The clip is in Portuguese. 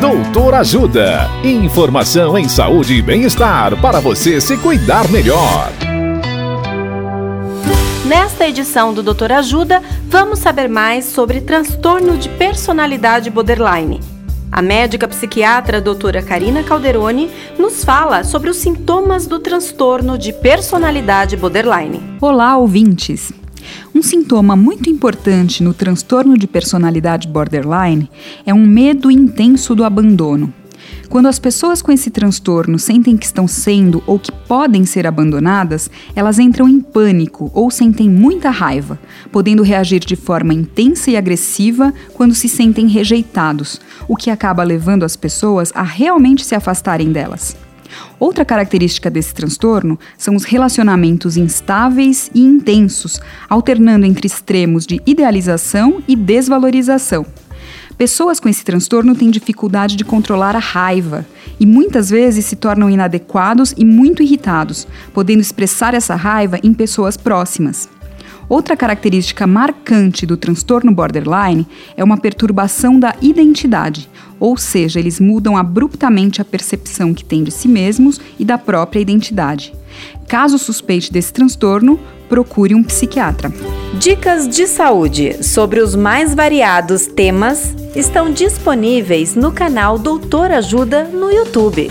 Doutor Ajuda. Informação em saúde e bem-estar para você se cuidar melhor. Nesta edição do Doutor Ajuda, vamos saber mais sobre transtorno de personalidade borderline. A médica psiquiatra doutora Karina Calderoni nos fala sobre os sintomas do transtorno de personalidade borderline. Olá, ouvintes! Um sintoma muito importante no transtorno de personalidade borderline é um medo intenso do abandono. Quando as pessoas com esse transtorno sentem que estão sendo ou que podem ser abandonadas, elas entram em pânico ou sentem muita raiva, podendo reagir de forma intensa e agressiva quando se sentem rejeitados, o que acaba levando as pessoas a realmente se afastarem delas. Outra característica desse transtorno são os relacionamentos instáveis e intensos, alternando entre extremos de idealização e desvalorização. Pessoas com esse transtorno têm dificuldade de controlar a raiva e muitas vezes se tornam inadequados e muito irritados, podendo expressar essa raiva em pessoas próximas. Outra característica marcante do transtorno borderline é uma perturbação da identidade, ou seja, eles mudam abruptamente a percepção que têm de si mesmos e da própria identidade. Caso suspeite desse transtorno, procure um psiquiatra. Dicas de saúde sobre os mais variados temas estão disponíveis no canal Doutor Ajuda no YouTube.